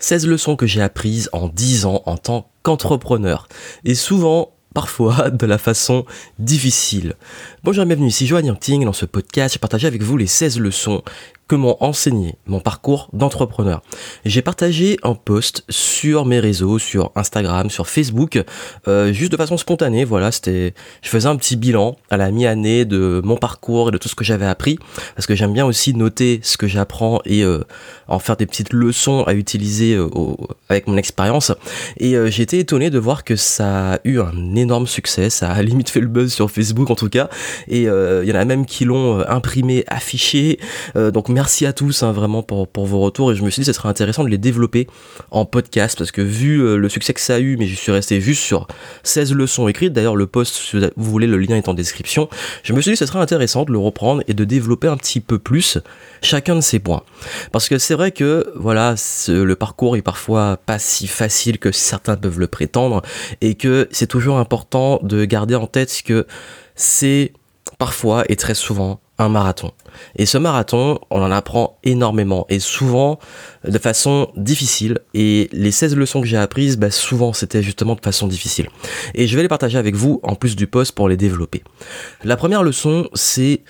16 leçons que j'ai apprises en 10 ans en tant qu'entrepreneur. Et souvent, parfois de la façon difficile. Bonjour et bienvenue ici Joanne Yangting. Dans ce podcast, j'ai partagé avec vous les 16 leçons que m'ont enseigné mon parcours d'entrepreneur. J'ai partagé un post sur mes réseaux, sur Instagram, sur Facebook, euh, juste de façon spontanée. Voilà, c'était, je faisais un petit bilan à la mi-année de mon parcours et de tout ce que j'avais appris, parce que j'aime bien aussi noter ce que j'apprends et euh, en faire des petites leçons à utiliser euh, avec mon expérience. Et j'ai été étonné de voir que ça a eu un énorme succès, ça a limite fait le buzz sur Facebook en tout cas, et il y en a même qui l'ont imprimé, affiché. donc merci merci à tous hein, vraiment pour, vos retours. Et je me suis dit que ce serait intéressant de les développer en podcast parce que vu euh, le succès que ça a eu, mais je suis resté juste sur 16 leçons écrites, d'ailleurs le post, si vous voulez, le lien est en description, je me suis dit que ce serait intéressant de le reprendre et de développer un petit peu plus chacun de ces points. Parce que c'est vrai que voilà, le parcours est parfois pas si facile que certains peuvent le prétendre et que c'est toujours important de garder en tête que c'est parfois et très souvent marathon. Et ce marathon, on en apprend énormément et souvent de façon difficile. Et les 16 leçons que j'ai apprises, bah souvent c'était justement de façon difficile. Et je vais les partager avec vous en plus du post pour les développer. La première leçon, c'est,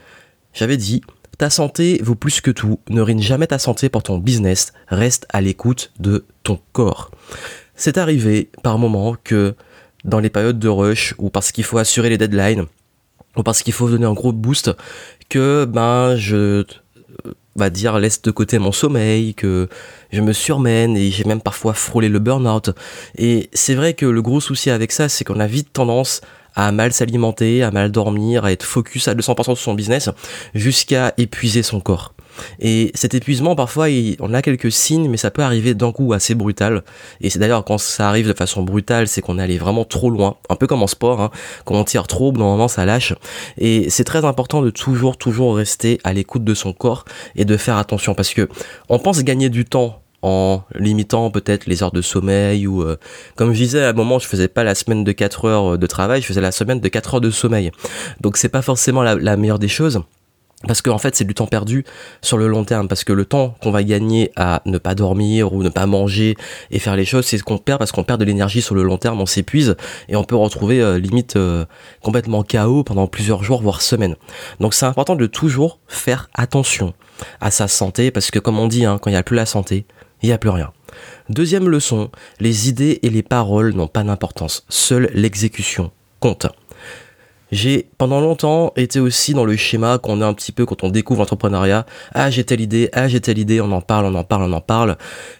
j'avais dit, ta santé vaut plus que tout. Ne rine jamais ta santé pour ton business. Reste à l'écoute de ton corps. C'est arrivé par moment que dans les périodes de rush ou parce qu'il faut assurer les deadlines, parce qu'il faut donner un gros boost, que ben je va dire laisse de côté mon sommeil, que je me surmène et j'ai même parfois frôlé le burn-out. Et c'est vrai que le gros souci avec ça, c'est qu'on a vite tendance à mal s'alimenter, à mal dormir, à être focus à 200% sur son business, jusqu'à épuiser son corps. Et cet épuisement, parfois, on a quelques signes, mais ça peut arriver d'un coup assez brutal. Et c'est d'ailleurs quand ça arrive de façon brutale, c'est qu'on est allé vraiment trop loin, un peu comme en sport, hein. quand on tire trop, normalement ça lâche. Et c'est très important de toujours, toujours rester à l'écoute de son corps et de faire attention, parce que on pense gagner du temps en limitant peut-être les heures de sommeil ou euh, comme je disais à un moment je faisais pas la semaine de 4 heures de travail je faisais la semaine de 4 heures de sommeil donc c'est pas forcément la meilleure des choses parce qu'en fait, c'est du temps perdu sur le long terme. Parce que le temps qu'on va gagner à ne pas dormir ou ne pas manger et faire les choses, c'est ce qu'on perd parce qu'on perd de l'énergie sur le long terme, on s'épuise et on peut retrouver euh, limite euh, complètement chaos pendant plusieurs jours, voire semaines. Donc c'est important de toujours faire attention à sa santé parce que comme on dit, hein, quand il n'y a plus la santé, il n'y a plus rien. Deuxième leçon, les idées et les paroles n'ont pas d'importance. Seule l'exécution compte. J'ai pendant longtemps été aussi dans le schéma qu'on a un petit peu quand on découvre l'entrepreneuriat. Ah j'ai telle idée, ah j'ai telle idée, on en parle, on en parle, on en parle.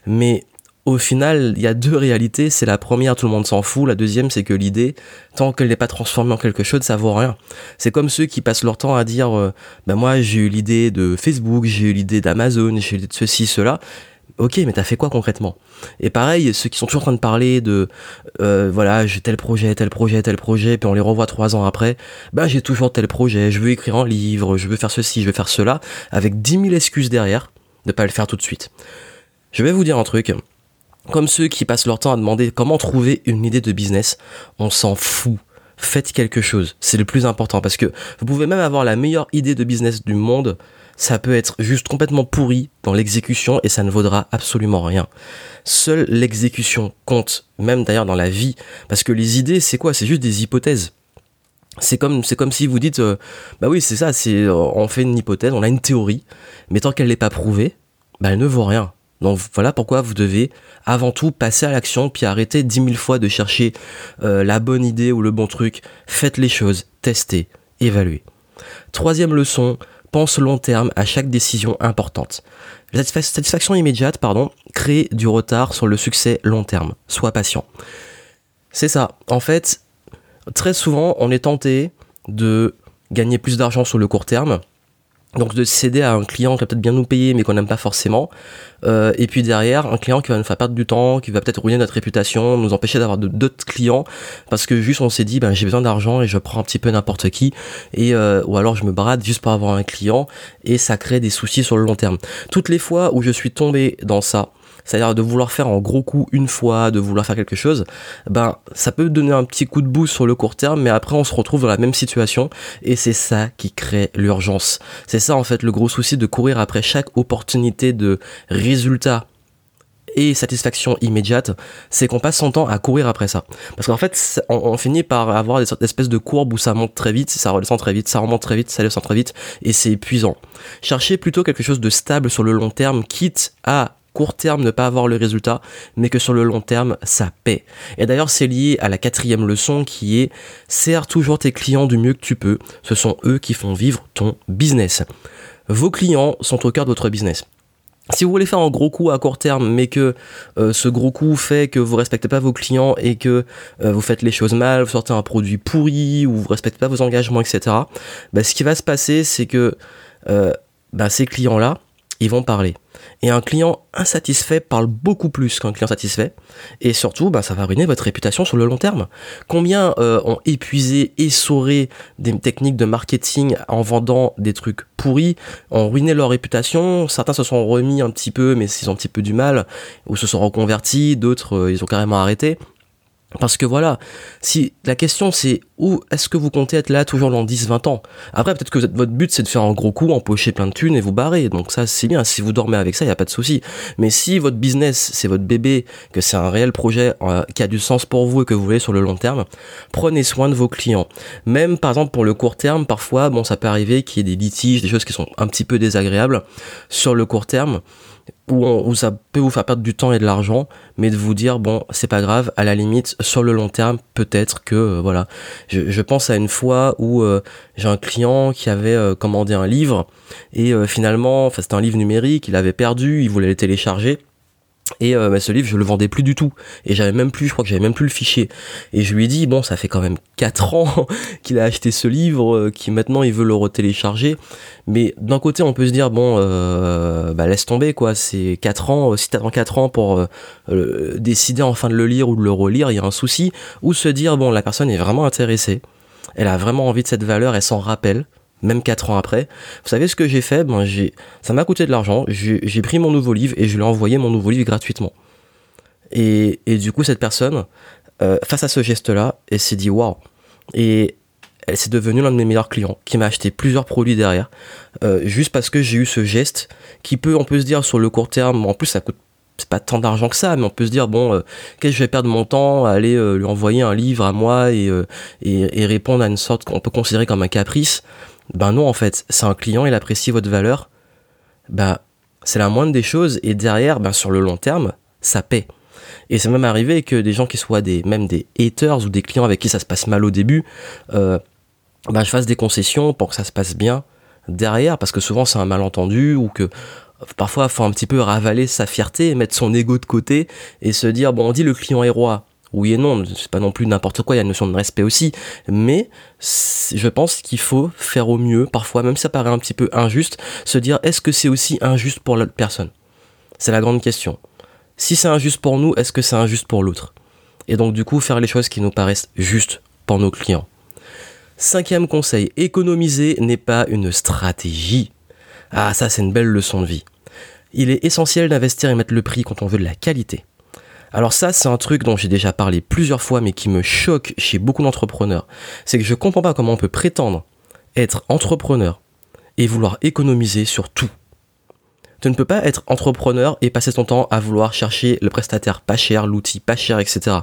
Mais au final, il y a deux réalités. C'est la première, tout le monde s'en fout. La deuxième, c'est que l'idée, tant qu'elle n'est pas transformée en quelque chose, ça vaut rien. C'est comme ceux qui passent leur temps à dire, ben moi j'ai eu l'idée de Facebook, j'ai eu l'idée d'Amazon, j'ai eu l'idée de ceci, cela. Ok, mais t'as fait quoi concrètement? Et pareil, ceux qui sont toujours en train de parler de, euh, voilà, j'ai tel projet, tel projet, tel projet, puis on les revoit trois ans après, ben j'ai toujours tel projet, je veux écrire un livre, je veux faire ceci, je veux faire cela, avec dix mille excuses derrière de pas le faire tout de suite. Je vais vous dire un truc. Comme ceux qui passent leur temps à demander comment trouver une idée de business, on s'en fout faites quelque chose. C'est le plus important parce que vous pouvez même avoir la meilleure idée de business du monde ça peut être juste complètement pourri dans l'exécution et ça ne vaudra absolument rien. Seule l'exécution compte, même d'ailleurs dans la vie, parce que les idées, c'est quoi? C'est juste des hypothèses. C'est comme, si vous dites, euh, bah oui, c'est ça, c'est, on fait une hypothèse, on a une théorie, mais tant qu'elle n'est pas prouvée, bah elle ne vaut rien. Donc voilà pourquoi vous devez avant tout passer à l'action, puis arrêter dix mille fois de chercher euh, la bonne idée ou le bon truc. Faites les choses, testez, évaluez. Troisième leçon, pense long terme à chaque décision importante. La satisfaction immédiate, pardon, crée du retard sur le succès long terme. Sois patient. C'est ça. En fait, très souvent, on est tenté de gagner plus d'argent sur le court terme donc de céder à un client qui va peut-être bien nous payer mais qu'on n'aime pas forcément. Euh, et puis derrière, un client qui va nous faire perdre du temps, qui va peut-être ruiner notre réputation, nous empêcher d'avoir d'autres clients parce que juste on s'est dit ben j'ai besoin d'argent et je prends un petit peu n'importe qui et euh, ou alors je me brade juste pour avoir un client et ça crée des soucis sur le long terme. Toutes les fois où je suis tombé dans ça, c'est-à-dire de vouloir faire en gros coup une fois, de vouloir faire quelque chose, ben ça peut donner un petit coup de boost sur le court terme, mais après on se retrouve dans la même situation et c'est ça qui crée l'urgence. C'est ça en fait le gros souci de courir après chaque opportunité de résultat et satisfaction immédiate, c'est qu'on passe son temps à courir après ça. Parce qu'en fait, on, finit par avoir des espèces de courbes où ça monte très vite, ça redescend très vite, ça remonte très vite, ça descend très vite, et c'est épuisant. Cherchez plutôt quelque chose de stable sur le long terme, quitte à court terme ne pas avoir le résultat, mais que sur le long terme, ça paie. Et d'ailleurs, c'est lié à la quatrième leçon qui est sers toujours tes clients du mieux que tu peux. Ce sont eux qui font vivre ton business. Vos clients sont au cœur de votre business. Si vous voulez faire un gros coup à court terme, mais que euh, ce gros coup fait que vous respectez pas vos clients et que euh, vous faites les choses mal, vous sortez un produit pourri ou vous respectez pas vos engagements, etc. Bah, ce qui va se passer, c'est que euh, bah, ces clients-là, ils vont parler. Et un client insatisfait parle beaucoup plus qu'un client satisfait. Et surtout, bah, ça va ruiner votre réputation sur le long terme. Combien euh, ont épuisé, essoré des techniques de marketing en vendant des trucs pourris, ont ruiné leur réputation? Certains se sont remis un petit peu, mais ils ont un petit peu du mal, ou se sont reconvertis, d'autres, euh, ils ont carrément arrêté. Parce que voilà, si la question c'est où est-ce que vous comptez être là toujours dans 10-20 ans? Après peut-être que votre but c'est de faire un gros coup, empocher plein de thunes et vous barrer. Donc ça c'est bien, si vous dormez avec ça, il n'y a pas de souci. Mais si votre business c'est votre bébé, que c'est un réel projet euh, qui a du sens pour vous et que vous voulez sur le long terme, prenez soin de vos clients. Même par exemple pour le court terme, parfois bon ça peut arriver qu'il y ait des litiges, des choses qui sont un petit peu désagréables sur le court terme où, ça peut vous faire perdre du temps et de l'argent, mais de vous dire bon c'est pas grave, à la limite sur le long terme peut-être que euh, voilà. Je, pense à une fois où euh, j'ai un client qui avait euh, commandé un livre et finalement, enfin c'était un livre numérique, il avait perdu, il voulait le télécharger et euh, bah, ce livre, je le vendais plus du tout. Et j'avais même plus, je crois que j'avais même plus le fichier. Et je lui ai dit, bon, ça fait quand même 4 ans qu'il a acheté ce livre, euh, qui maintenant il veut le retélécharger. Mais d'un côté, on peut se dire, bon, euh, bah, laisse tomber, quoi. C'est 4 ans, si t'attends 4 ans pour décider enfin de le lire ou de le relire, il y a un souci. Ou se dire, bon, la personne est vraiment intéressée. Elle a vraiment envie de cette valeur, elle s'en rappelle même 4 ans après. Vous savez ce que j'ai fait? Ben, j'ai, Ça m'a coûté de l'argent, j'ai pris mon nouveau livre et je lui ai envoyé mon nouveau livre gratuitement. Et, et du coup, cette personne, euh, face à ce geste-là, elle s'est dit waouh. Et elle s'est devenue l'un de mes meilleurs clients, qui m'a acheté plusieurs produits derrière, euh, juste parce que j'ai eu ce geste qui peut, on peut se dire sur le court terme, en plus ça coûte c'est pas tant d'argent que ça, mais on peut se dire bon, euh, qu'est-ce que je vais perdre mon temps à aller lui envoyer un livre à moi et, et, et répondre à une sorte qu'on peut considérer comme un caprice? Ben non, en fait, c'est un client, il apprécie votre valeur, ben c'est la moindre des choses, et derrière, ben sur le long terme, ça paie. Et c'est même arrivé que des gens qui soient des, même des haters ou des clients avec qui ça se passe mal au début, euh, ben je fasse des concessions pour que ça se passe bien derrière, parce que souvent c'est un malentendu ou que parfois faut un petit peu ravaler sa fierté, mettre son ego de côté et se dire bon on dit le client est roi, oui et non, c'est pas non plus n'importe quoi, il y a une notion de respect aussi, mais je pense qu'il faut faire au mieux, parfois, même si ça paraît un petit peu injuste, se dire est-ce que c'est aussi injuste pour l'autre personne? C'est la grande question. Si c'est injuste pour nous, est-ce que c'est injuste pour l'autre? Et donc du coup, faire les choses qui nous paraissent justes pour nos clients. Cinquième conseil, économiser n'est pas une stratégie. Ah ça c'est une belle leçon de vie. Il est essentiel d'investir et mettre le prix quand on veut de la qualité. Alors ça, c'est un truc dont j'ai déjà parlé plusieurs fois, mais qui me choque chez beaucoup d'entrepreneurs. C'est que je comprends pas comment on peut prétendre être entrepreneur et vouloir économiser sur tout. Tu ne peux pas être entrepreneur et passer ton temps à vouloir chercher le prestataire pas cher, l'outil pas cher, etc.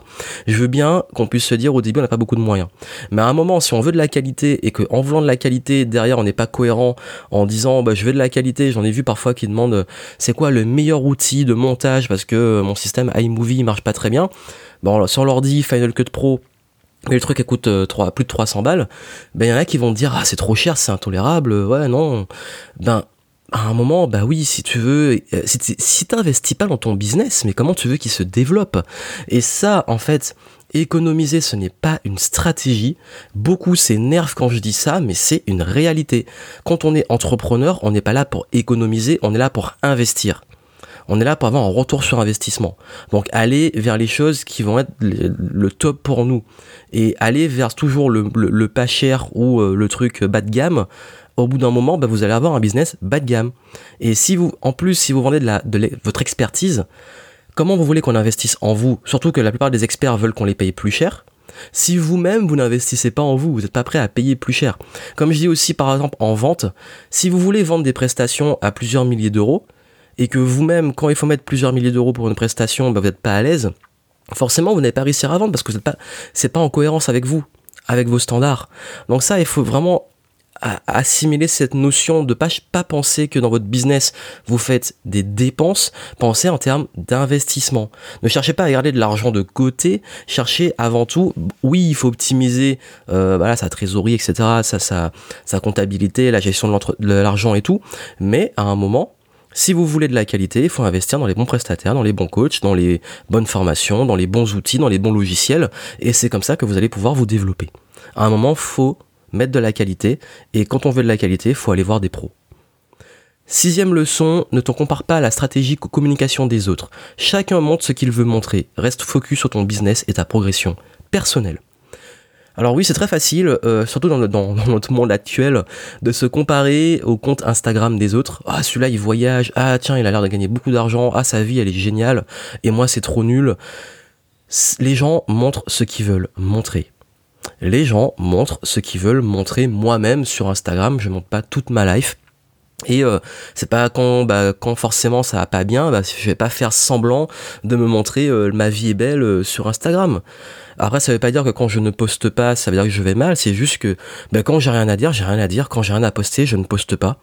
Je veux bien qu'on puisse se dire au début on n'a pas beaucoup de moyens. Mais à un moment, si on veut de la qualité et qu'en voulant de la qualité, derrière on n'est pas cohérent en disant bah, je veux de la qualité, j'en ai vu parfois qui demandent c'est quoi le meilleur outil de montage parce que mon système iMovie marche pas très bien. Bon, leur dit Final Cut Pro, mais le truc coûte euh, plus de 300 balles, ben il y en a qui vont dire ah c'est trop cher, c'est intolérable, ouais non. Ben à un moment, bah oui, si tu veux, euh, si, t'investis pas dans ton business, mais comment tu veux qu'il se développe? Et ça, en fait, économiser, ce n'est pas une stratégie. Beaucoup s'énervent quand je dis ça, mais c'est une réalité. Quand on est entrepreneur, on n'est pas là pour économiser, on est là pour investir. On est là pour avoir un retour sur investissement. Donc aller vers les choses qui vont être le, top pour nous. Et aller vers toujours le, le pas cher ou euh, le truc bas de gamme, au bout d'un moment, bah, vous allez avoir un business bas de gamme. Et si vous, en plus, si vous vendez votre expertise, comment vous voulez qu'on investisse en vous? Surtout que la plupart des experts veulent qu'on les paye plus cher. Si vous-même, vous, n'investissez pas en vous, vous n'êtes pas prêt à payer plus cher. Comme je dis aussi, par exemple, en vente, si vous voulez vendre des prestations à plusieurs milliers d'euros, et que vous-même, quand il faut mettre plusieurs milliers d'euros pour une prestation, bah, vous n'êtes pas à l'aise, forcément vous n'allez pas réussir à vendre parce que ce c'est pas en cohérence avec vous, avec vos standards. Donc ça, il faut vraiment assimiler cette notion de pas, pas penser que dans votre business vous faites des dépenses, pensez en termes d'investissement. Ne cherchez pas à garder de l'argent de côté, cherchez avant tout, oui il faut optimiser euh, voilà, sa trésorerie, etc., sa, sa, sa comptabilité, la gestion de l'argent et tout, mais à un moment, si vous voulez de la qualité, il faut investir dans les bons prestataires, dans les bons coachs, dans les bonnes formations, dans les bons outils, dans les bons logiciels, et c'est comme ça que vous allez pouvoir vous développer. À un moment, faut mettre de la qualité, et quand on veut de la qualité, il faut aller voir des pros. Sixième leçon, ne t'en compare pas à la stratégie communication des autres. Chacun montre ce qu'il veut montrer. Reste focus sur ton business et ta progression personnelle. Alors oui, c'est très facile, euh, surtout dans, notre monde actuel, de se comparer au compte Instagram des autres. Ah, celui-là, il voyage. Ah, tiens, il a l'air de gagner beaucoup d'argent. Ah, sa vie, elle est géniale. Et moi, c'est trop nul. Les gens montrent ce qu'ils veulent montrer les gens montrent ce qu'ils veulent montrer moi-même sur Instagram. Je montre pas toute ma life. Et euh, c'est pas quand, bah, quand forcément ça va pas bien, bah, je vais pas faire semblant de me montrer euh, ma vie est belle euh, sur Instagram. Après, ça veut pas dire que quand je ne poste pas, ça veut dire que je vais mal. C'est juste que bah, quand j'ai rien à dire, j'ai rien à dire. Quand j'ai rien à poster, je ne poste pas.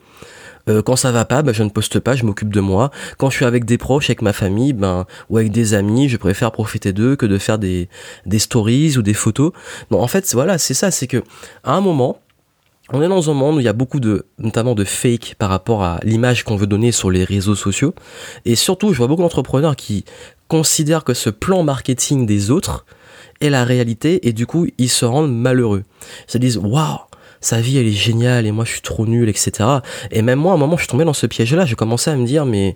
Euh, quand ça va pas, ben, je ne poste pas, je m'occupe de moi. Quand je suis avec des proches, avec ma famille, ben ou avec des amis, je préfère profiter d'eux que de faire des, des stories ou des photos. Non, en fait, voilà, c'est ça, c'est que à un moment, on est dans un monde où il y a beaucoup de, notamment de fake par rapport à l'image qu'on veut donner sur les réseaux sociaux. Et surtout, je vois beaucoup d'entrepreneurs qui considèrent que ce plan marketing des autres est la réalité et du coup, ils se rendent malheureux. Ils se disent, waouh, sa vie elle est géniale et moi je suis trop nul, etc. Et même moi, à un moment, je suis tombé dans ce piège-là. J'ai commencé à me dire, mais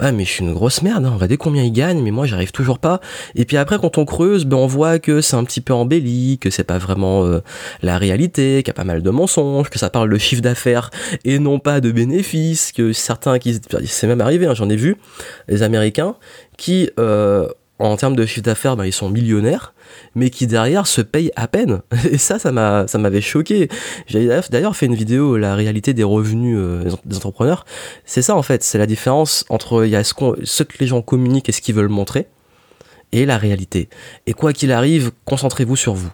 ouais, mais je suis une grosse merde. Hein. Regardez combien il gagne, mais moi j'arrive toujours pas. Et puis après, quand on creuse, ben on voit que c'est un petit peu embelli, que c'est pas vraiment euh, la réalité, qu'il y a pas mal de mensonges, que ça parle de chiffre d'affaires et non pas de bénéfices, que certains qui c'est même arrivé, hein, j'en ai vu, les Américains qui euh, en termes de chiffre d'affaires, ben, ils sont millionnaires, mais qui derrière se payent à peine. Et ça, ça m'a, ça m'avait choqué. J'ai d'ailleurs fait une vidéo, la réalité des revenus euh, des entrepreneurs. C'est ça en fait, c'est la différence entre ce que les gens communiquent et ce qu'ils veulent montrer, et la réalité. Et quoi qu'il arrive, concentrez-vous sur vous,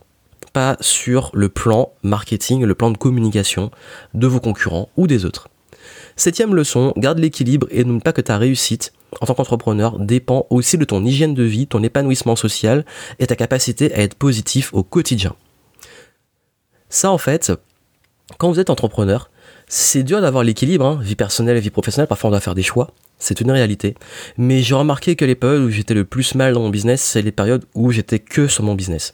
pas sur le plan marketing, le plan de communication de vos concurrents ou des autres. Septième leçon, garde l'équilibre et n'oublie pas que ta réussite en tant qu'entrepreneur dépend aussi de ton hygiène de vie, ton épanouissement social et ta capacité à être positif au quotidien. Ça en fait, quand vous êtes entrepreneur, c'est dur d'avoir l'équilibre, hein, vie personnelle et vie professionnelle, parfois on doit faire des choix, c'est une réalité. Mais j'ai remarqué que les périodes où j'étais le plus mal dans mon business, c'est les périodes où j'étais que sur mon business.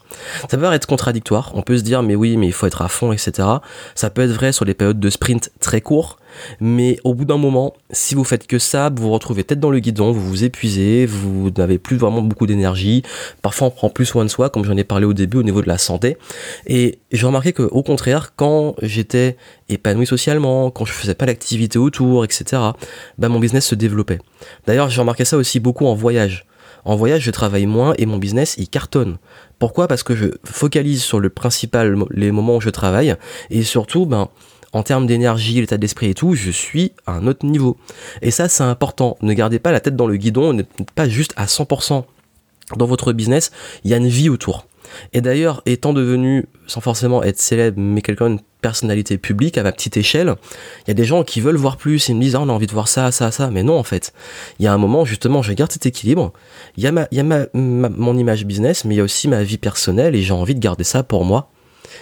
Ça peut être contradictoire, on peut se dire mais oui mais il faut être à fond, etc. Ça peut être vrai sur les périodes de sprint très courts, mais au bout d'un moment, si vous faites que ça, vous vous retrouvez tête dans le guidon, vous vous épuisez, vous n'avez plus vraiment beaucoup d'énergie. Parfois, on prend plus soin de soi, comme j'en ai parlé au début au niveau de la santé. Et j'ai remarqué que, au contraire, quand j'étais épanoui socialement, quand je faisais pas l'activité autour, etc., bah, mon business se développait. D'ailleurs, j'ai remarqué ça aussi beaucoup en voyage. En voyage, je travaille moins et mon business, il cartonne. Pourquoi? Parce que je focalise sur le principal, les moments où je travaille, et surtout, ben, en termes d'énergie, l'état d'esprit et tout, je suis à un autre niveau. Et ça, c'est important. Ne gardez pas la tête dans le guidon, n'êtes pas juste à 100% dans votre business, il y a une vie autour. Et d'ailleurs, étant devenu, sans forcément être célèbre, mais quelqu'un, une personnalité publique à ma petite échelle, il y a des gens qui veulent voir plus, ils me disent, ah, on a envie de voir ça, ça, ça. Mais non, en fait. Il y a un moment, justement, je garde cet équilibre. Il y a, ma, y a ma, mon image business, mais il y a aussi ma vie personnelle et j'ai envie de garder ça pour moi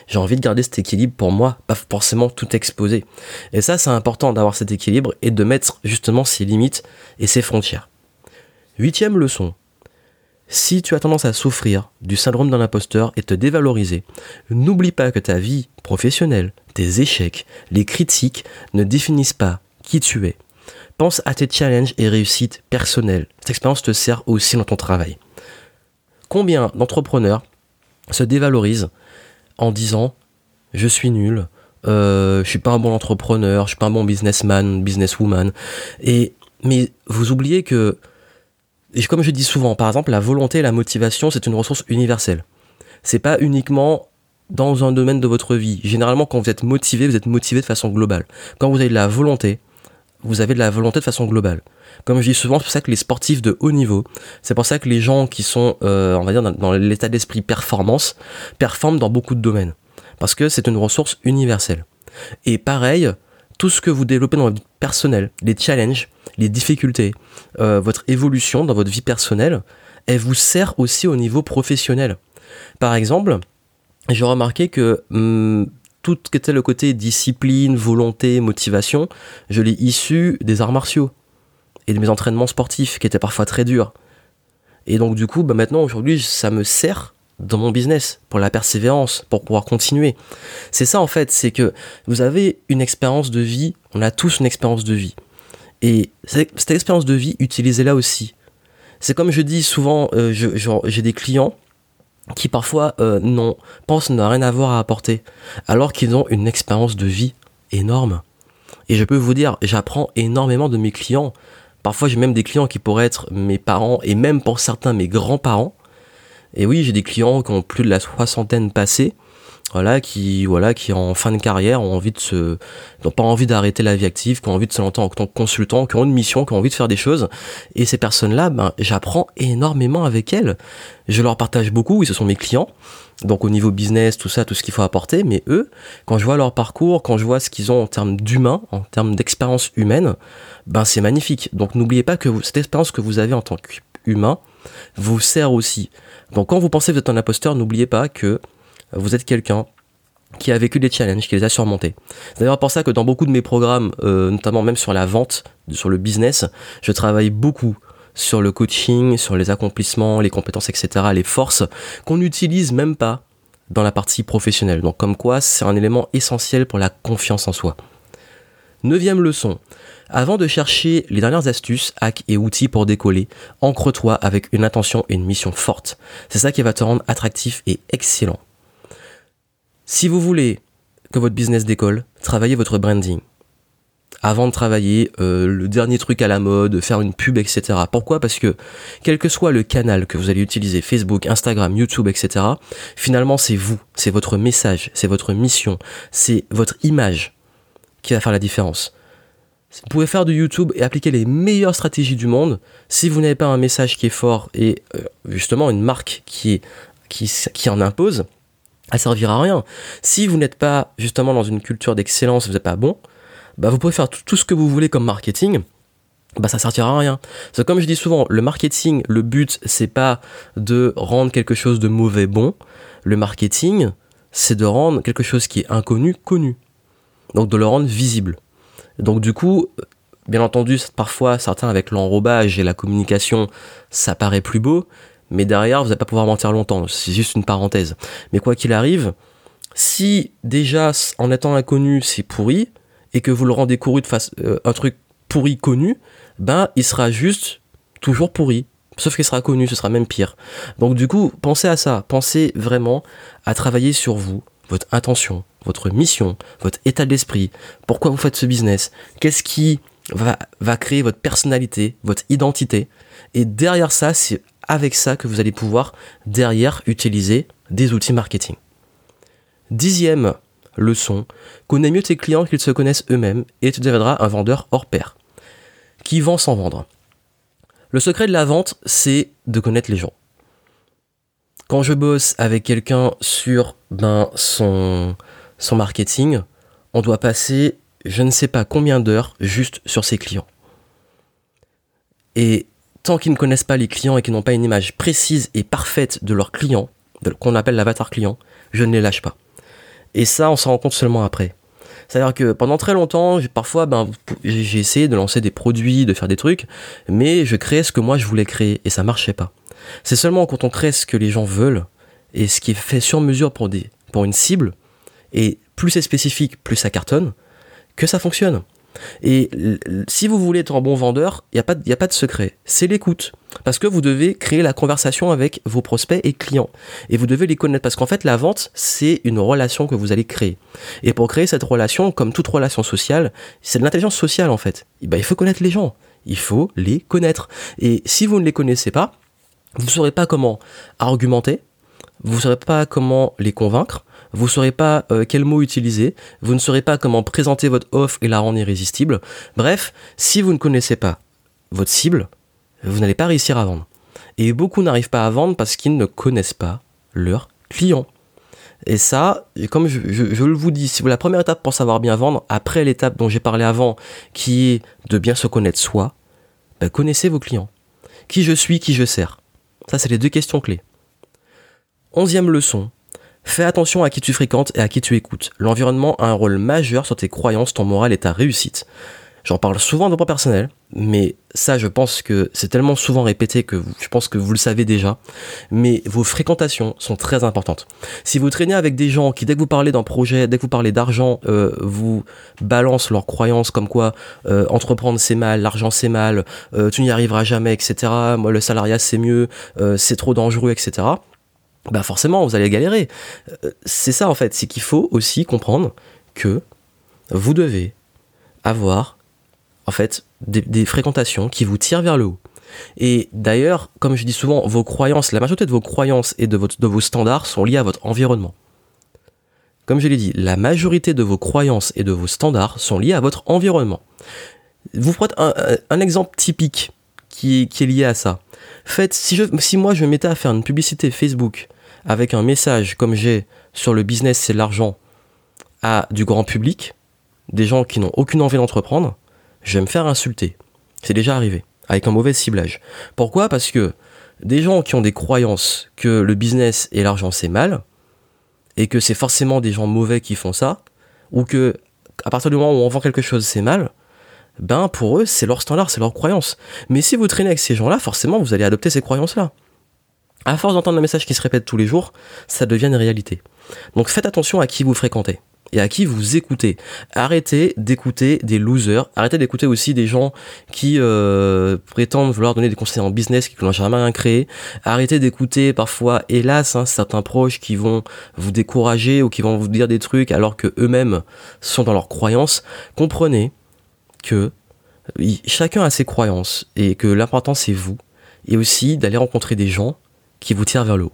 j'ai envie de garder cet équilibre pour moi, pas forcément tout exposer. Et ça, c'est important d'avoir cet équilibre et de mettre justement ses limites et ses frontières. Huitième leçon. Si tu as tendance à souffrir du syndrome d'un imposteur et te dévaloriser, n'oublie pas que ta vie professionnelle, tes échecs, les critiques ne définissent pas qui tu es. Pense à tes challenges et réussites personnelles. Cette expérience te sert aussi dans ton travail. Combien d'entrepreneurs se dévalorisent en disant je suis nul, euh, je suis pas un bon entrepreneur, je suis pas un bon businessman, businesswoman. Et mais vous oubliez que, comme je dis souvent, par exemple, la volonté et la motivation, c'est une ressource universelle. C'est pas uniquement dans un domaine de votre vie. Généralement, quand vous êtes motivé, vous êtes motivé de façon globale. Quand vous avez de la volonté, vous avez de la volonté de façon globale. Comme je dis souvent, c'est pour ça que les sportifs de haut niveau, c'est pour ça que les gens qui sont, euh, on va dire, dans, l'état d'esprit performance, performent dans beaucoup de domaines. Parce que c'est une ressource universelle. Et pareil, tout ce que vous développez dans votre vie personnelle, les challenges, les difficultés, euh, votre évolution dans votre vie personnelle, elle vous sert aussi au niveau professionnel. Par exemple, j'ai remarqué que hum, tout ce qui était le côté discipline, volonté, motivation, je l'ai issu des arts martiaux et de mes entraînements sportifs qui étaient parfois très durs. Et donc du coup, bah maintenant aujourd'hui, ça me sert dans mon business pour la persévérance, pour pouvoir continuer. C'est ça en fait, c'est que vous avez une expérience de vie, on a tous une expérience de vie. Et cette expérience de vie, utilisez-la aussi. C'est comme je dis souvent, euh, j'ai des clients qui parfois euh, non, pensent ne rien avoir à apporter, alors qu'ils ont une expérience de vie énorme. Et je peux vous dire, j'apprends énormément de mes clients. Parfois, j'ai même des clients qui pourraient être mes parents et même pour certains mes grands-parents. Et oui, j'ai des clients qui ont plus de la soixantaine passée, voilà, qui, voilà, en fin de carrière ont envie de se, n'ont pas envie d'arrêter la vie active, qui ont envie de se lancer en tant que consultant, qui ont une mission, qui ont envie de faire des choses. Et ces personnes-là, ben, j'apprends énormément avec elles. Je leur partage beaucoup, et ce sont mes clients. Donc au niveau business, tout ça, tout ce qu'il faut apporter, mais eux, quand je vois leur parcours, quand je vois ce qu'ils ont en termes d'humain, en termes d'expérience humaine, ben c'est magnifique. Donc n'oubliez pas que cette expérience que vous avez en tant qu'humain vous sert aussi. Donc quand vous pensez que vous êtes un imposteur, n'oubliez pas que vous êtes quelqu'un qui a vécu des challenges, qui les a surmontés. C'est d'ailleurs pour ça que dans beaucoup de mes programmes, euh, notamment même sur la vente, sur le business, je travaille beaucoup sur le coaching, sur les accomplissements, les compétences, etc., les forces qu'on n'utilise même pas dans la partie professionnelle. Donc comme quoi, c'est un élément essentiel pour la confiance en soi. Neuvième leçon. Avant de chercher les dernières astuces, hacks et outils pour décoller, ancre-toi avec une intention et une mission forte. C'est ça qui va te rendre attractif et excellent. Si vous voulez que votre business décolle, travaillez votre branding avant de travailler euh, le dernier truc à la mode, faire une pub, etc. Pourquoi? Parce que quel que soit le canal que vous allez utiliser, Facebook, Instagram, YouTube, etc., finalement c'est vous, c'est votre message, c'est votre mission, c'est votre image qui va faire la différence. Vous pouvez faire du YouTube et appliquer les meilleures stratégies du monde. Si vous n'avez pas un message qui est fort et euh, justement une marque qui, qui, qui en impose, elle servira à rien. Si vous n'êtes pas justement dans une culture d'excellence, vous n'êtes pas bon, bah vous pouvez faire tout, ce que vous voulez comme marketing, bah ça servira à rien. Comme je dis souvent, le marketing, le but c'est pas de rendre quelque chose de mauvais bon. Le marketing, c'est de rendre quelque chose qui est inconnu connu. Donc de le rendre visible. Donc du coup, bien entendu, parfois certains avec l'enrobage et la communication, ça paraît plus beau, mais derrière vous n'allez pas pouvoir mentir longtemps. C'est juste une parenthèse. Mais quoi qu'il arrive, si déjà en étant inconnu c'est pourri, et que vous le rendez couru de face, euh, un truc pourri connu, ben il sera juste toujours pourri. Sauf qu'il sera connu, ce sera même pire. Donc du coup, pensez à ça. Pensez vraiment à travailler sur vous, votre intention, votre mission, votre état d'esprit. Pourquoi vous faites ce business? Qu'est-ce qui va, créer votre personnalité, votre identité? Et derrière ça, c'est avec ça que vous allez pouvoir derrière utiliser des outils marketing. Dixième leçon, connais mieux tes clients qu'ils se connaissent eux-mêmes et tu deviendras un vendeur hors pair. Qui vend sans vendre? Le secret de la vente, c'est de connaître les gens. Quand je bosse avec quelqu'un sur ben, son, son marketing, on doit passer je ne sais pas combien d'heures juste sur ses clients. Et tant qu'ils ne connaissent pas les clients et qu'ils n'ont pas une image précise et parfaite de leurs clients, qu'on appelle l'avatar client, je ne les lâche pas. Et ça, on s'en rend compte seulement après. C'est-à-dire que pendant très longtemps, parfois, ben, j'ai essayé de lancer des produits, de faire des trucs, mais je créais ce que moi je voulais créer et ça marchait pas. C'est seulement quand on crée ce que les gens veulent et ce qui est fait sur mesure pour, des, pour une cible, et plus c'est spécifique, plus ça cartonne, que ça fonctionne. Et si vous voulez être un bon vendeur, il n'y a, pas, a pas de secret. C'est l'écoute. Parce que vous devez créer la conversation avec vos prospects et clients. Et vous devez les connaître. Parce qu'en fait, la vente, c'est une relation que vous allez créer. Et pour créer cette relation, comme toute relation sociale, c'est de l'intelligence sociale en fait. Et ben, il faut connaître les gens. Il faut les connaître. Et si vous ne les connaissez pas, vous ne saurez pas comment argumenter, vous ne saurez pas comment les convaincre, vous ne saurez pas euh, quel mot utiliser, vous ne saurez pas comment présenter votre offre et la rendre irrésistible. Bref, si vous ne connaissez pas votre cible, vous n'allez pas réussir à vendre. Et beaucoup n'arrivent pas à vendre parce qu'ils ne connaissent pas leurs clients. Et ça, comme je, le vous dis, si la première étape pour savoir bien vendre, après l'étape dont j'ai parlé avant, qui est de bien se connaître soi, ben, connaissez vos clients. Qui je suis, qui je sers. Ça, c'est les deux questions clés. Onzième leçon. Fais attention à qui tu fréquentes et à qui tu écoutes. L'environnement a un rôle majeur sur tes croyances, ton moral et ta réussite. J'en parle souvent de point personnel, mais ça, je pense que c'est tellement souvent répété que je pense que vous le savez déjà. Mais vos fréquentations sont très importantes. Si vous traînez avec des gens qui, dès que vous parlez d'un projet, dès que vous parlez d'argent, euh, vous balancent leurs croyances comme quoi euh, entreprendre c'est mal, l'argent c'est mal, euh, tu n'y arriveras jamais, etc. Moi, le salariat c'est mieux, c'est trop dangereux, etc bah forcément vous allez galérer. C'est ça en fait, c'est qu'il faut aussi comprendre que vous devez avoir en fait, des, fréquentations qui vous tirent vers le haut. Et d'ailleurs, comme je dis souvent, vos croyances, la majorité de vos croyances et de, de vos standards sont liés à votre environnement. Comme je l'ai dit, la majorité de vos croyances et de vos standards sont liés à votre environnement. Vous prenez un, exemple typique qui, qui, est lié à ça. Faites, si, je, si moi je me mettais à faire une publicité Facebook avec un message comme j'ai sur le business c'est l'argent à du grand public, des gens qui n'ont aucune envie d'entreprendre, je vais me faire insulter. C'est déjà arrivé, avec un mauvais ciblage. Pourquoi? Parce que des gens qui ont des croyances que le business et l'argent c'est mal, et que c'est forcément des gens mauvais qui font ça, ou que à partir du moment où on vend quelque chose c'est mal, ben pour eux c'est leur standard, c'est leur croyance. Mais si vous traînez avec ces gens-là, forcément vous allez adopter ces croyances-là. À force d'entendre un message qui se répète tous les jours, ça devient une réalité. Donc faites attention à qui vous fréquentez et à qui vous écoutez. Arrêtez d'écouter des losers, arrêtez d'écouter aussi des gens qui euh, prétendent vouloir donner des conseils en business qui n'ont jamais rien créé. Arrêtez d'écouter parfois, hélas, hein, certains proches qui vont vous décourager ou qui vont vous dire des trucs alors que eux-mêmes sont dans leurs croyances. Comprenez que chacun a ses croyances et que l'important c'est vous et aussi d'aller rencontrer des gens qui vous tirent vers le haut.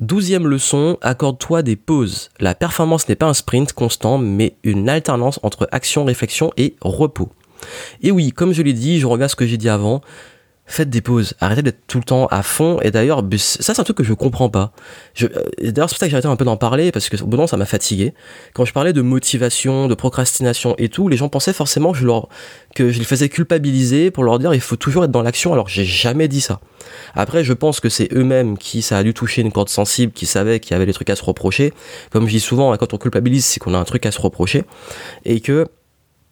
Douzième leçon, accorde-toi des pauses. La performance n'est pas un sprint constant, mais une alternance entre action, réflexion et repos. Et oui, comme je l'ai dit, je à ce que j'ai dit avant, faites des pauses, arrêtez d'être tout le temps à fond. Et d'ailleurs, ça c'est un truc que je comprends pas. Euh, d'ailleurs, c'est pour ça que arrêté un peu d'en parler parce que au bout ça m'a fatigué. Quand je parlais de motivation, de procrastination et tout, les gens pensaient forcément que je leur que je les faisais culpabiliser pour leur dire il faut toujours être dans l'action. Alors j'ai jamais dit ça. Après, je pense que c'est eux-mêmes qui ça a dû toucher une corde sensible, qui savaient qu'il y avait des trucs à se reprocher. Comme je dis souvent, hein, quand on culpabilise, c'est qu'on a un truc à se reprocher et que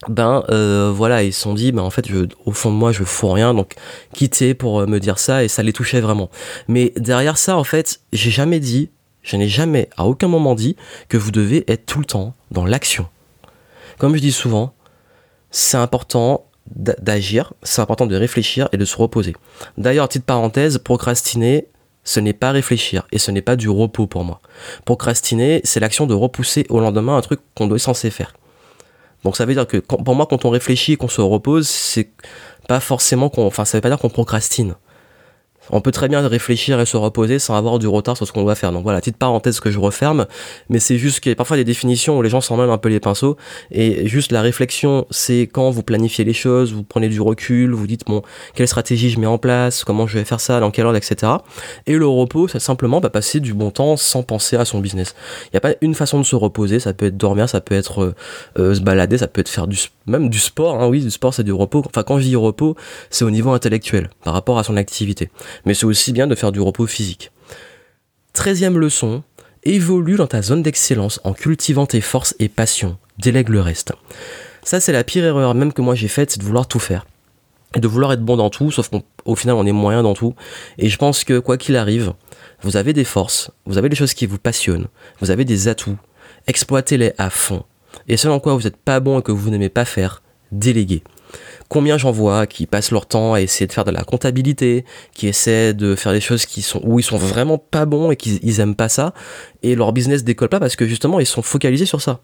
ben euh, voilà ils se sont dit ben en fait je, au fond de moi je fous rien donc quitter pour euh, me dire ça et ça les touchait vraiment. Mais derrière ça en fait j'ai jamais dit je n'ai jamais à aucun moment dit que vous devez être tout le temps dans l'action. Comme je dis souvent c'est important d'agir c'est important de réfléchir et de se reposer. D'ailleurs petite parenthèse procrastiner ce n'est pas réfléchir et ce n'est pas du repos pour moi. Procrastiner c'est l'action de repousser au lendemain un truc qu'on doit censé faire donc ça veut dire que pour moi, quand on réfléchit et qu'on se repose, c'est pas forcément qu'on, enfin, ça veut pas dire qu'on procrastine on peut très bien réfléchir et se reposer sans avoir du retard sur ce qu'on doit faire. Donc voilà, petite parenthèse que je referme, mais c'est juste qu'il y a parfois des définitions où les gens s'en mêlent un peu les pinceaux, et juste la réflexion, c'est quand vous planifiez les choses, vous prenez du recul, vous dites, bon, quelle stratégie je mets en place, comment je vais faire ça, dans quelle ordre, etc. Et le repos, c'est simplement bah, passer du bon temps sans penser à son business. Il n'y a pas une façon de se reposer, ça peut être dormir, ça peut être euh, euh, se balader, ça peut être faire du, même du sport, hein, oui, du sport c'est du repos. Enfin, quand je dis repos, c'est au niveau intellectuel, par rapport à son activité mais c'est aussi bien de faire du repos physique. Treizième leçon, évolue dans ta zone d'excellence en cultivant tes forces et passions, délègue le reste. Ça c'est la pire erreur même que moi j'ai faite, c'est de vouloir tout faire. Et de vouloir être bon dans tout, sauf qu'au final on est moyen dans tout. Et je pense que quoi qu'il arrive, vous avez des forces, vous avez des choses qui vous passionnent, vous avez des atouts, exploitez-les à fond. Et selon quoi vous n'êtes pas bon et que vous n'aimez pas faire, déléguez. Combien j'en vois qui passent leur temps à essayer de faire de la comptabilité, qui essaient de faire des choses qui sont où ils sont vraiment pas bons et qu'ils ils aiment pas ça, et leur business décolle pas parce que justement ils sont focalisés sur ça.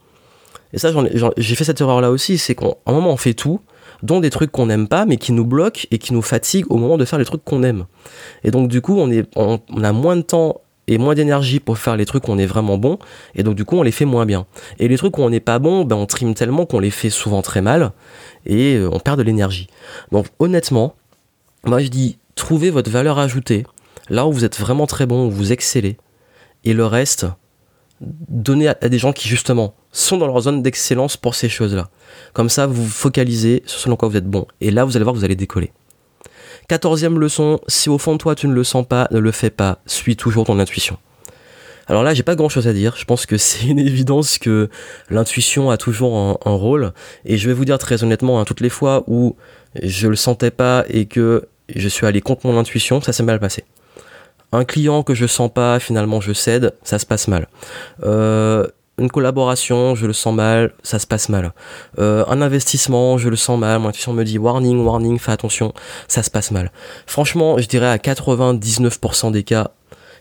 Et ça, j'ai fait cette erreur là aussi, c'est qu'à un moment on fait tout, dont des trucs qu'on n'aime pas, mais qui nous bloquent et qui nous fatiguent au moment de faire les trucs qu'on aime. Et donc du coup, on, on, a moins de temps et moins d'énergie pour faire les trucs où on est vraiment bon, et donc du coup on les fait moins bien. Et les trucs où on n'est pas bon, ben on trime tellement qu'on les fait souvent très mal, et euh, on perd de l'énergie. Donc honnêtement, moi je dis, trouvez votre valeur ajoutée, là où vous êtes vraiment très bon, où vous excellez, et le reste, donnez à, des gens qui justement sont dans leur zone d'excellence pour ces choses-là. Comme ça, vous vous focalisez sur ce dans quoi vous êtes bon, et là vous allez voir que vous allez décoller. Quatorzième leçon, si au fond de toi tu ne le sens pas, ne le fais pas, suis toujours ton intuition. Alors là, j'ai pas grand chose à dire. Je pense que c'est une évidence que l'intuition a toujours un, rôle. Et je vais vous dire très honnêtement, hein, toutes les fois où je le sentais pas et que je suis allé contre mon intuition, ça s'est mal passé. Un client que je sens pas, finalement je cède, ça se passe mal. Euh, une collaboration, je le sens mal, ça se passe mal. Euh, un investissement, je le sens mal, mon intuition me dit warning, warning, fais attention, ça se passe mal. Franchement, je dirais à 99% des cas,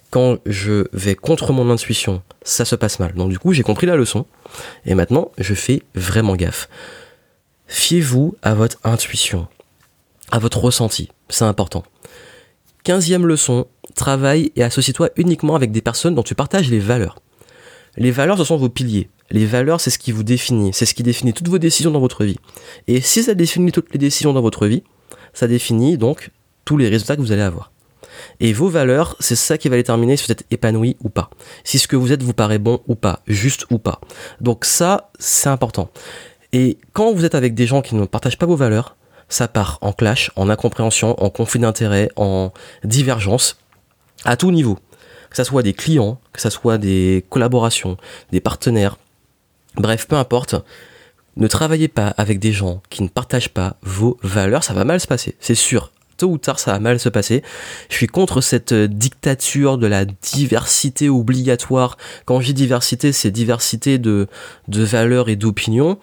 quand je vais contre mon intuition, ça se passe mal. Donc du coup, j'ai compris la leçon, et maintenant, je fais vraiment gaffe. Fiez-vous à votre intuition, à votre ressenti, c'est important. Quinzième leçon, travaille et associe-toi uniquement avec des personnes dont tu partages les valeurs. Les valeurs, ce sont vos piliers. Les valeurs, c'est ce qui vous définit. C'est ce qui définit toutes vos décisions dans votre vie. Et si ça définit toutes les décisions dans votre vie, ça définit donc tous les résultats que vous allez avoir. Et vos valeurs, c'est ça qui va déterminer si vous êtes épanoui ou pas. Si ce que vous êtes vous paraît bon ou pas, juste ou pas. Donc ça, c'est important. Et quand vous êtes avec des gens qui ne partagent pas vos valeurs, ça part en clash, en incompréhension, en conflit d'intérêts, en divergence, à tout niveau que ça soit des clients, que ça soit des collaborations, des partenaires, bref, peu importe, ne travaillez pas avec des gens qui ne partagent pas vos valeurs, ça va mal se passer, c'est sûr. Tôt ou tard, ça va mal se passer. Je suis contre cette dictature de la diversité obligatoire. Quand je dis diversité, c'est diversité de, de valeurs et d'opinions.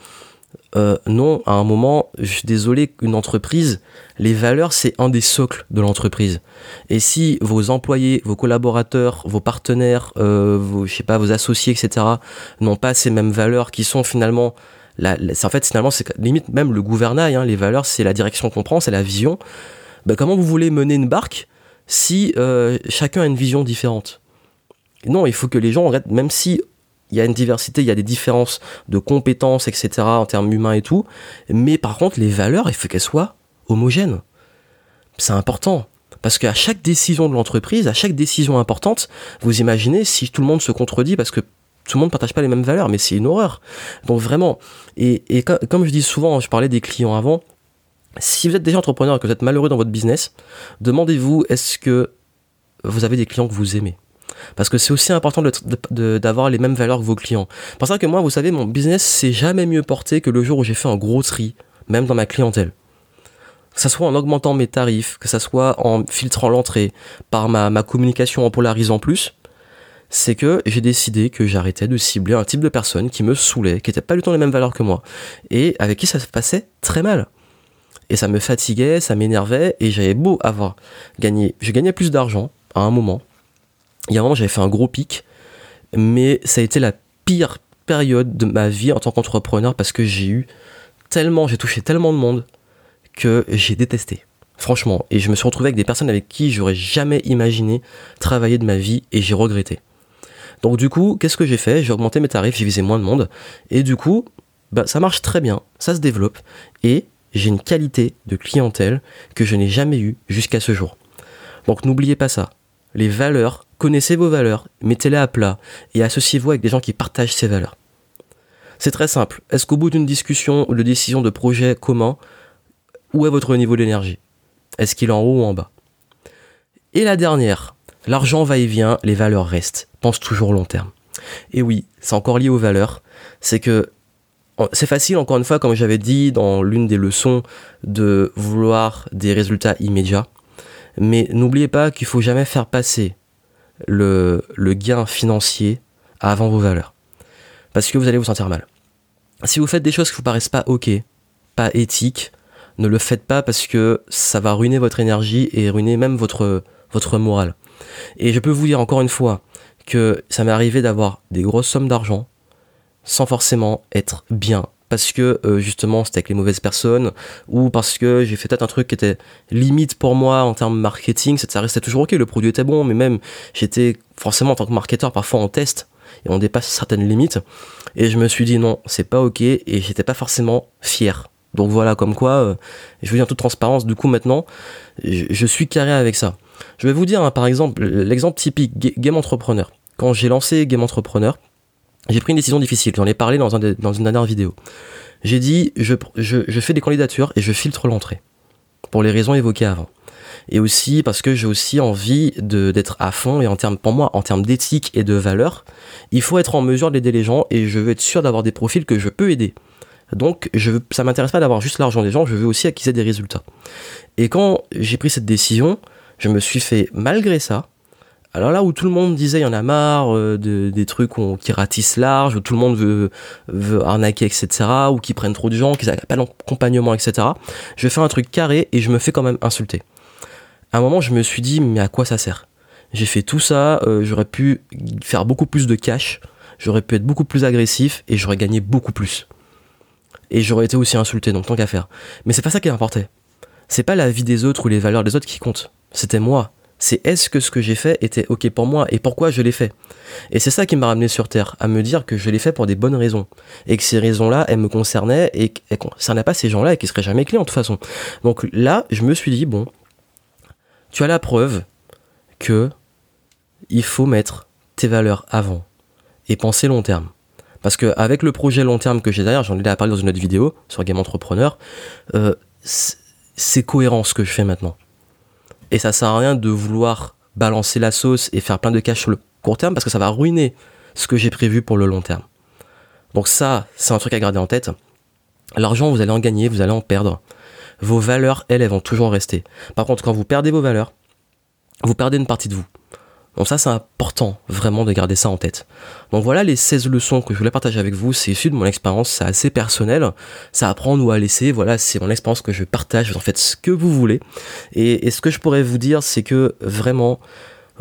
Euh, non, à un moment, je suis désolé, une entreprise, les valeurs, c'est un des socles de l'entreprise. Et si vos employés, vos collaborateurs, vos partenaires, euh, vos, je sais pas, vos associés, etc., n'ont pas ces mêmes valeurs qui sont finalement, la, en fait, finalement, c'est limite même le gouvernail, hein, les valeurs, c'est la direction qu'on prend, c'est la vision. Ben, comment vous voulez mener une barque si euh, chacun a une vision différente? Non, il faut que les gens, même si il y a une diversité, il y a des différences de compétences, etc., en termes humains et tout. Mais par contre, les valeurs, il faut qu'elles soient homogènes. C'est important. Parce qu'à chaque décision de l'entreprise, à chaque décision importante, vous imaginez si tout le monde se contredit parce que tout le monde ne partage pas les mêmes valeurs, mais c'est une horreur. Donc vraiment, et, comme je dis souvent, je parlais des clients avant, si vous êtes déjà entrepreneur et que vous êtes malheureux dans votre business, demandez-vous est-ce que vous avez des clients que vous aimez? Parce que c'est aussi important d'avoir les mêmes valeurs que vos clients. Pour ça que moi, vous savez, mon business s'est jamais mieux porté que le jour où j'ai fait un gros tri, même dans ma clientèle. Que ce soit en augmentant mes tarifs, que ce soit en filtrant l'entrée, par ma, ma communication en polarisant plus, c'est que j'ai décidé que j'arrêtais de cibler un type de personne qui me saoulait, qui n'était pas du tout les mêmes valeurs que moi, et avec qui ça se passait très mal. Et ça me fatiguait, ça m'énervait, et j'avais beau avoir gagné, j'ai gagné plus d'argent à un moment, il y a un moment, j'avais fait un gros pic, mais ça a été la pire période de ma vie en tant qu'entrepreneur parce que j'ai eu tellement, j'ai touché tellement de monde que j'ai détesté. Franchement. Et je me suis retrouvé avec des personnes avec qui j'aurais jamais imaginé travailler de ma vie et j'ai regretté. Donc du coup, qu'est-ce que j'ai fait? J'ai augmenté mes tarifs, j'ai visé moins de monde. Et du coup, bah, ça marche très bien, ça se développe. Et j'ai une qualité de clientèle que je n'ai jamais eue jusqu'à ce jour. Donc n'oubliez pas ça. Les valeurs Connaissez vos valeurs, mettez-les à plat et associez-vous avec des gens qui partagent ces valeurs. C'est très simple. Est-ce qu'au bout d'une discussion ou de décision de projet commun, où est votre niveau d'énergie? Est-ce qu'il est en haut ou en bas? Et la dernière, l'argent va et vient, les valeurs restent. Pense toujours long terme. Et oui, c'est encore lié aux valeurs. C'est que c'est facile, encore une fois, comme j'avais dit dans l'une des leçons, de vouloir des résultats immédiats. Mais n'oubliez pas qu'il faut jamais faire passer le, gain financier avant vos valeurs. Parce que vous allez vous sentir mal. Si vous faites des choses qui vous paraissent pas ok, pas éthiques, ne le faites pas parce que ça va ruiner votre énergie et ruiner même votre, votre morale. Et je peux vous dire encore une fois que ça m'est arrivé d'avoir des grosses sommes d'argent sans forcément être bien parce que euh, justement c'était avec les mauvaises personnes ou parce que j'ai fait peut-être un truc qui était limite pour moi en termes marketing, ça restait toujours ok, le produit était bon, mais même j'étais forcément en tant que marketeur parfois en test et on dépasse certaines limites et je me suis dit non, c'est pas ok et j'étais pas forcément fier. Donc voilà, comme quoi, euh, je vous dis en toute transparence, du coup maintenant, je, suis carré avec ça. Je vais vous dire, hein, par exemple, l'exemple typique, Game Entrepreneur. Quand j'ai lancé Game Entrepreneur, j'ai pris une décision difficile, j'en ai parlé dans, un dans une dernière vidéo. J'ai dit, je, fais des candidatures et je filtre l'entrée, pour les raisons évoquées avant. Et aussi parce que j'ai aussi envie d'être à fond et en termes, pour moi, en termes d'éthique et de valeur, il faut être en mesure d'aider les gens et je veux être sûr d'avoir des profils que je peux aider. Donc, je ça m'intéresse pas d'avoir juste l'argent des gens, je veux aussi aient des résultats. Et quand j'ai pris cette décision, je me suis fait, malgré ça, alors là où tout le monde disait il y en a marre euh, de, des trucs qui ratissent large, où tout le monde veut, veut arnaquer, etc., ou qui prennent trop de gens, qui n'ont pas d'accompagnement, etc., je fais un truc carré et je me fais quand même insulter. À un moment, je me suis dit, mais à quoi ça sert? J'ai fait tout ça, euh, j'aurais pu faire beaucoup plus de cash, j'aurais pu être beaucoup plus agressif et j'aurais gagné beaucoup plus. Et j'aurais été aussi insulté, donc tant qu'à faire. Mais c'est pas ça qui importait. C'est pas la vie des autres ou les valeurs des autres qui comptent. C'était moi c'est est-ce que ce que j'ai fait était ok pour moi et pourquoi je l'ai fait? Et c'est ça qui m'a ramené sur Terre, à me dire que je l'ai fait pour des bonnes raisons. Et que ces raisons-là, elles me concernaient et qu'elles concernaient pas ces gens-là et qui seraient jamais clients de toute façon. Donc là, je me suis dit, bon, tu as la preuve que il faut mettre tes valeurs avant et penser long terme. Parce que avec le projet long terme que j'ai derrière, j'en ai déjà parlé dans une autre vidéo sur Game Entrepreneur, euh, c'est cohérent ce que je fais maintenant. Et ça sert à rien de vouloir balancer la sauce et faire plein de cash sur le court terme parce que ça va ruiner ce que j'ai prévu pour le long terme. Donc ça, c'est un truc à garder en tête. L'argent, vous allez en gagner, vous allez en perdre. Vos valeurs, elles, elles vont toujours rester. Par contre, quand vous perdez vos valeurs, vous perdez une partie de vous. Donc ça, c'est important vraiment de garder ça en tête. Donc voilà les 16 leçons que je voulais partager avec vous. C'est issu de mon expérience, c'est assez personnel. Ça apprend ou à laisser. Voilà, c'est mon expérience que je partage. Vous en faites ce que vous voulez. Et, ce que je pourrais vous dire, c'est que vraiment,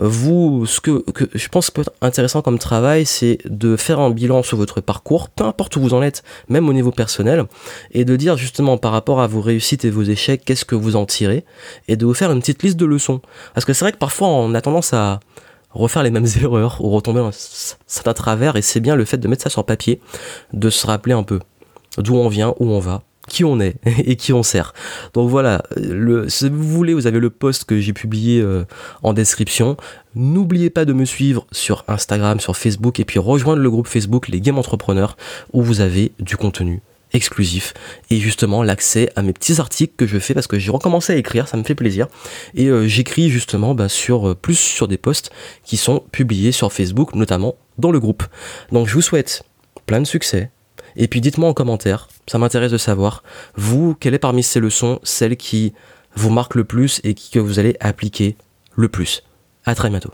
vous, ce que, je pense peut être intéressant comme travail, c'est de faire un bilan sur votre parcours, peu importe où vous en êtes, même au niveau personnel, et de dire justement par rapport à vos réussites et vos échecs, qu'est-ce que vous en tirez, et de vous faire une petite liste de leçons. Parce que c'est vrai que parfois on a tendance à, refaire les mêmes erreurs ou retomber dans certains travers et c'est bien le fait de mettre ça sur papier, de se rappeler un peu d'où on vient, où on va, qui on est et qui on sert. Donc voilà, si vous voulez, vous avez le post que j'ai publié euh, en description. N'oubliez pas de me suivre sur Instagram, sur Facebook et puis rejoindre le groupe Facebook Les Game Entrepreneurs où vous avez du contenu exclusif et justement l'accès à mes petits articles que je fais parce que j'ai recommencé à écrire, ça me fait plaisir et euh, j'écris justement bah, sur euh, plus sur des posts qui sont publiés sur Facebook notamment dans le groupe. Donc je vous souhaite plein de succès et puis dites-moi en commentaire, ça m'intéresse de savoir vous quelle est parmi ces leçons celle qui vous marque le plus et que vous allez appliquer le plus? À très bientôt.